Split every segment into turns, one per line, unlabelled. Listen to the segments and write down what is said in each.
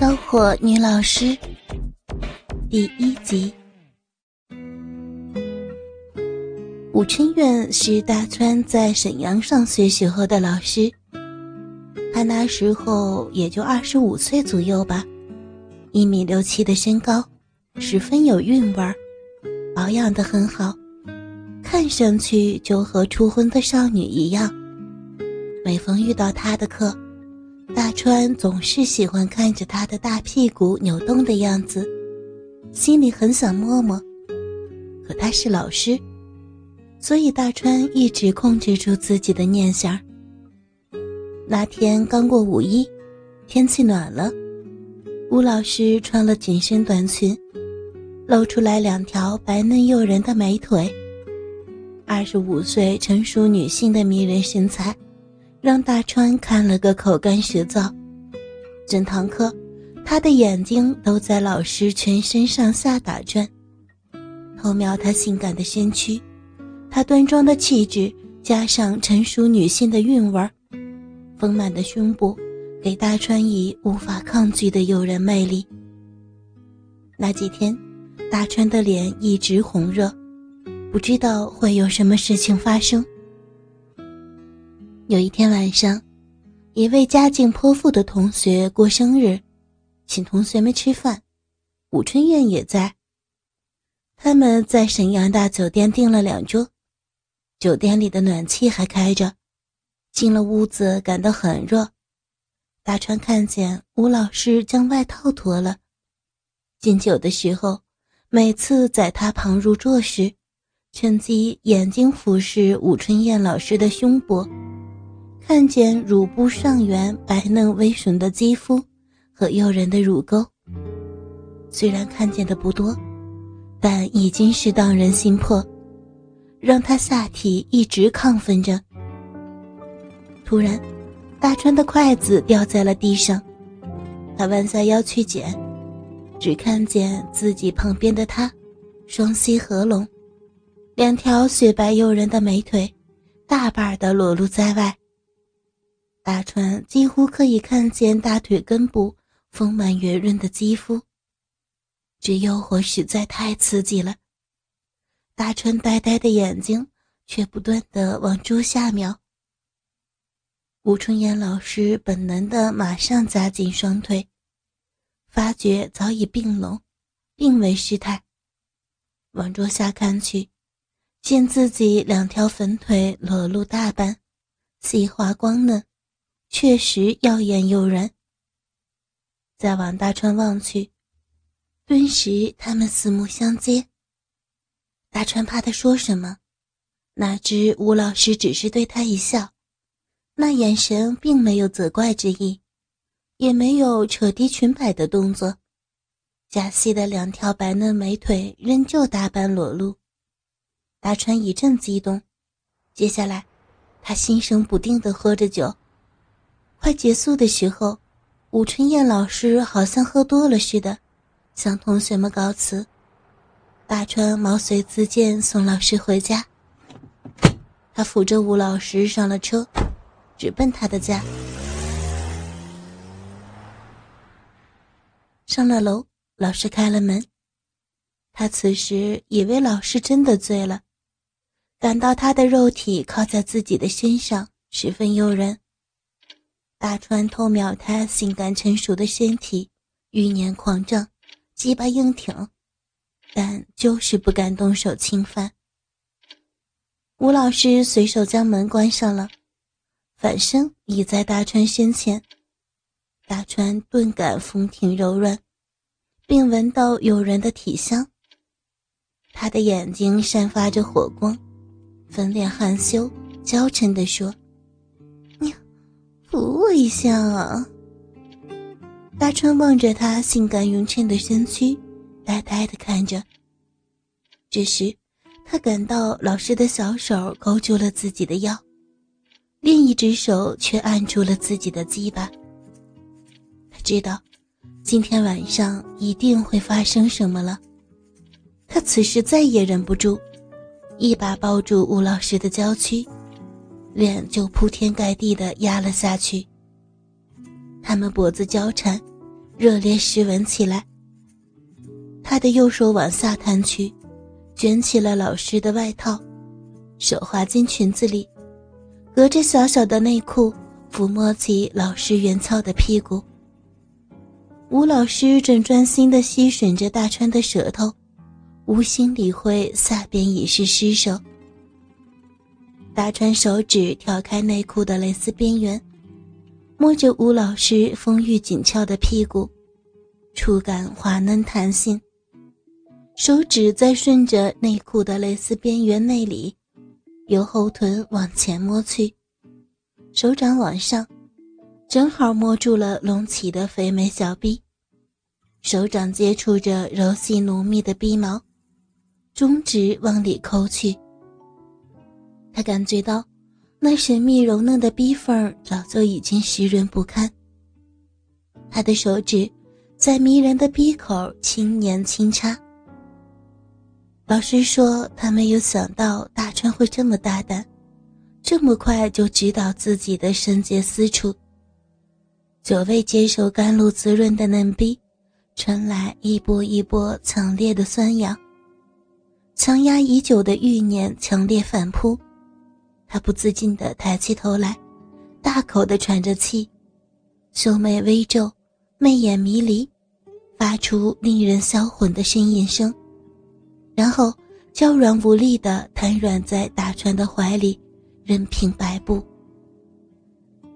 骚货女老师第一集。武春苑是大川在沈阳上学时候的老师，他那时候也就二十五岁左右吧，一米六七的身高，十分有韵味儿，保养的很好，看上去就和初婚的少女一样。每逢遇到他的课，大川总是喜欢看着他的大屁股扭动的样子，心里很想摸摸。可他是老师。所以大川一直控制住自己的念想。那天刚过五一，天气暖了，吴老师穿了紧身短裙，露出来两条白嫩诱人的美腿。二十五岁成熟女性的迷人身材，让大川看了个口干舌燥。整堂课，他的眼睛都在老师全身上下打转，偷瞄她性感的身躯。她端庄的气质，加上成熟女性的韵味儿，丰满的胸部，给大川以无法抗拒的诱人魅力。那几天，大川的脸一直红热，不知道会有什么事情发生。有一天晚上，一位家境颇富的同学过生日，请同学们吃饭，武春燕也在。他们在沈阳大酒店订了两桌。酒店里的暖气还开着，进了屋子感到很热。大川看见吴老师将外套脱了。敬酒的时候，每次在他旁入座时，趁机眼睛俯视武春燕老师的胸脯，看见乳部上缘白嫩微吮的肌肤和诱人的乳沟。虽然看见的不多，但已经是荡人心魄。让他下体一直亢奋着。突然，大川的筷子掉在了地上，他弯下腰去捡，只看见自己旁边的他，双膝合拢，两条雪白诱人的美腿，大半的裸露在外。大川几乎可以看见大腿根部丰满圆润的肌肤，这诱惑实在太刺激了。大川呆呆的眼睛却不断的往桌下瞄。吴春燕老师本能的马上夹紧双腿，发觉早已并拢，并未失态。往桌下看去，见自己两条粉腿裸露大半，细滑光嫩，确实耀眼诱人。再往大川望去，顿时他们四目相接。大川怕他说什么，哪知吴老师只是对他一笑，那眼神并没有责怪之意，也没有扯低裙摆的动作，假细的两条白嫩美腿仍旧大半裸露。大川一阵激动，接下来，他心神不定的喝着酒。快结束的时候，武春燕老师好像喝多了似的，向同学们告辞。大川毛遂自荐送老师回家。他扶着吴老师上了车，直奔他的家。上了楼，老师开了门。他此时以为老师真的醉了，感到他的肉体靠在自己的身上，十分诱人。大川偷瞄他性感成熟的身体，欲念狂涨，鸡巴硬挺。但就是不敢动手侵犯。吴老师随手将门关上了，反身倚在大川身前。大川顿感风挺柔软，并闻到诱人的体香。他的眼睛散发着火光，粉脸含羞娇嗔地说：“扶我一下啊！”大川望着他性感匀称的身躯。呆呆的看着。这时，他感到老师的小手勾住了自己的腰，另一只手却按住了自己的鸡巴。他知道，今天晚上一定会发生什么了。他此时再也忍不住，一把抱住吴老师的娇躯，脸就铺天盖地的压了下去。他们脖子交缠，热烈湿吻起来。他的右手往下探去，卷起了老师的外套，手滑进裙子里，隔着小小的内裤抚摸起老师圆翘的屁股。吴老师正专心地吸吮着大川的舌头，无心理会下边已是失手。大川手指挑开内裤的蕾丝边缘，摸着吴老师丰腴紧俏的屁股，触感滑嫩弹性。手指再顺着内裤的蕾丝边缘内里，由后臀往前摸去，手掌往上，正好摸住了隆起的肥美小臂。手掌接触着柔细浓密的逼毛，中指往里抠去。他感觉到那神秘柔嫩的逼缝早就已经湿润不堪。他的手指在迷人的逼口轻捻轻插。老师说：“他没有想到大川会这么大胆，这么快就知道自己的圣洁私处。久未接受甘露滋润的嫩逼，传来一波一波强烈的酸痒，强压已久的欲念强烈反扑。他不自禁地抬起头来，大口地喘着气，秀眉微皱，媚眼迷离，发出令人销魂的呻吟声。”然后，娇软无力地瘫软在大川的怀里，任凭摆布。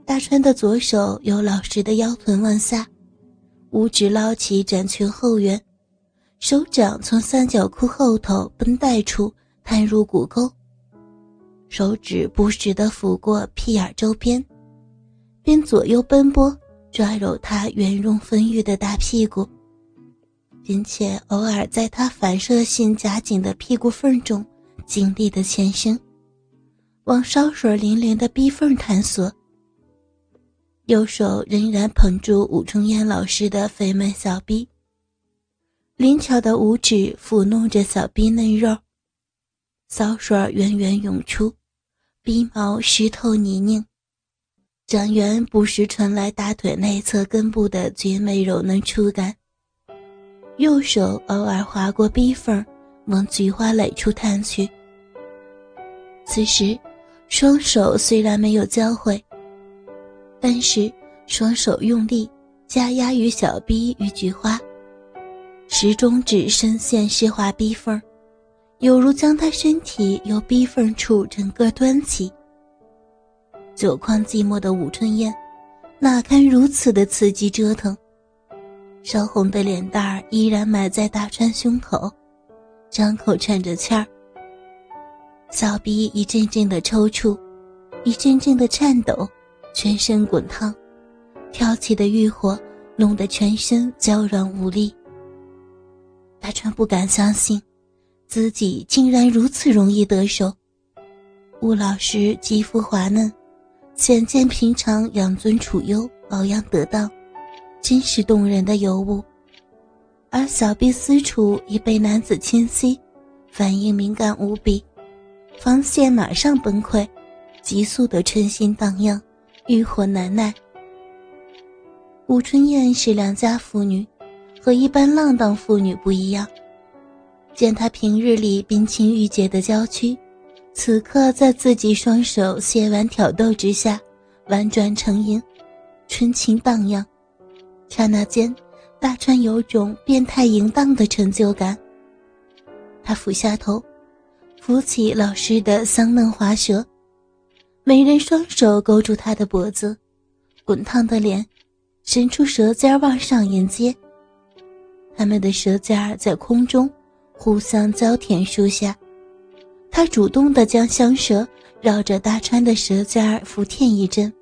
大川的左手由老师的腰臀往下，五指捞起展裙后缘，手掌从三角裤后头绷带处探入骨沟，手指不时地抚过屁眼周边，边左右奔波抓揉他圆润丰腴的大屁股。并且偶尔在他反射性夹紧的屁股缝中尽力的前伸，往烧水淋淋的逼缝探索。右手仍然捧住武春燕老师的肥美小臂，灵巧的五指抚弄着小臂嫩肉，骚水源源涌出，鼻毛湿透泥泞，掌缘不时传来大腿内侧根部的绝美柔嫩触感。右手偶尔划过逼缝，往菊花蕾处探去。此时，双手虽然没有交汇，但是双手用力加压于小臂与菊花，食中指深陷湿滑逼缝，犹如将他身体由逼缝处整个端起。久旷寂寞的武春燕，哪堪如此的刺激折腾？烧红的脸蛋儿依然埋在大川胸口，张口喘着气儿。小臂一阵阵的抽搐，一阵阵的颤抖，全身滚烫，挑起的欲火弄得全身娇软无力。大川不敢相信，自己竟然如此容易得手。吴老师肌肤滑嫩，显见平常养尊处优，保养得当。真是动人的尤物，而小臂私处已被男子侵袭，反应敏感无比，防线马上崩溃，急速的春心荡漾，欲火难耐。武春燕是良家妇女，和一般浪荡妇女不一样。见她平日里冰清玉洁的娇躯，此刻在自己双手亵玩挑逗之下，婉转成淫，春情荡漾。刹那间，大川有种变态淫荡的成就感。他俯下头，扶起老师的香嫩滑舌，美人双手勾住他的脖子，滚烫的脸，伸出舌尖往上迎接。他们的舌尖在空中互相交舔树下，他主动地将香舌绕着大川的舌尖儿抚舔一阵，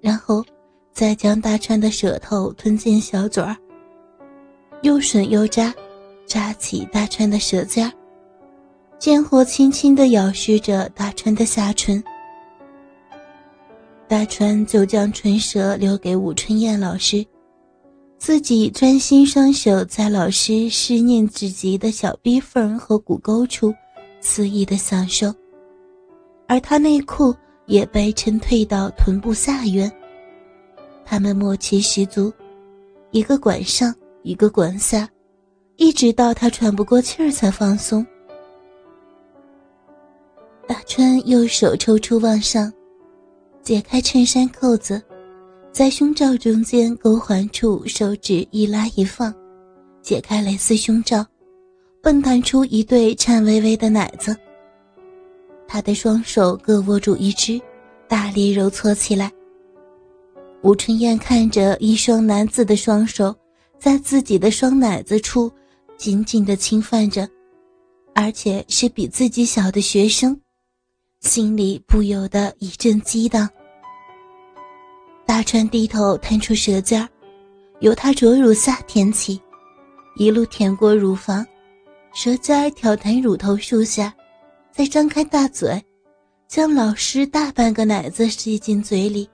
然后。再将大川的舌头吞进小嘴儿，又吮又扎，扎起大川的舌尖儿贱货轻轻地咬噬着大川的下唇。大川就将唇舌留给武春燕老师，自己专心双手在老师思念至极的小逼缝和骨沟处肆意的享受，而他内裤也被撑退到臀部下缘。他们默契十足，一个管上，一个管下，一直到他喘不过气儿才放松。大川右手抽出往上，解开衬衫扣子，在胸罩中间勾环处手指一拉一放，解开蕾丝胸罩，蹦弹出一对颤巍巍的奶子。他的双手各握住一只，大力揉搓起来。吴春燕看着一双男子的双手在自己的双奶子处紧紧地侵犯着，而且是比自己小的学生。心里不由得一阵激荡。大川低头探出舌尖由他着乳下舔起，一路舔过乳房，舌尖挑弹乳头树下，再张开大嘴，将老师大半个奶子吸进嘴里，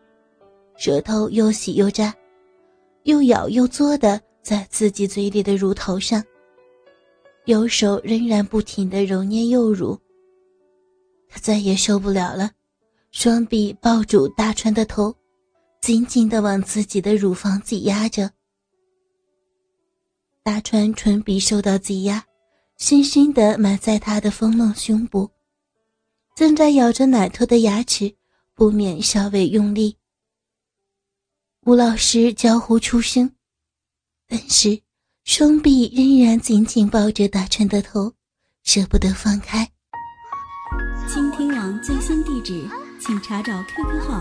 舌头又洗又扎，又咬又嘬的在自己嘴里的乳头上，右手仍然不停的揉捏右乳。他再也受不了了，双臂抱住大川的头，紧紧的往自己的乳房挤压着。大川唇鼻受到挤压，深深的埋在他的丰隆胸部，正在咬着奶头的牙齿不免稍微用力。吴老师娇呼出声，但是双臂仍然紧紧抱着大川的头，舍不得放开。
倾听网最新地址，请查找 QQ 号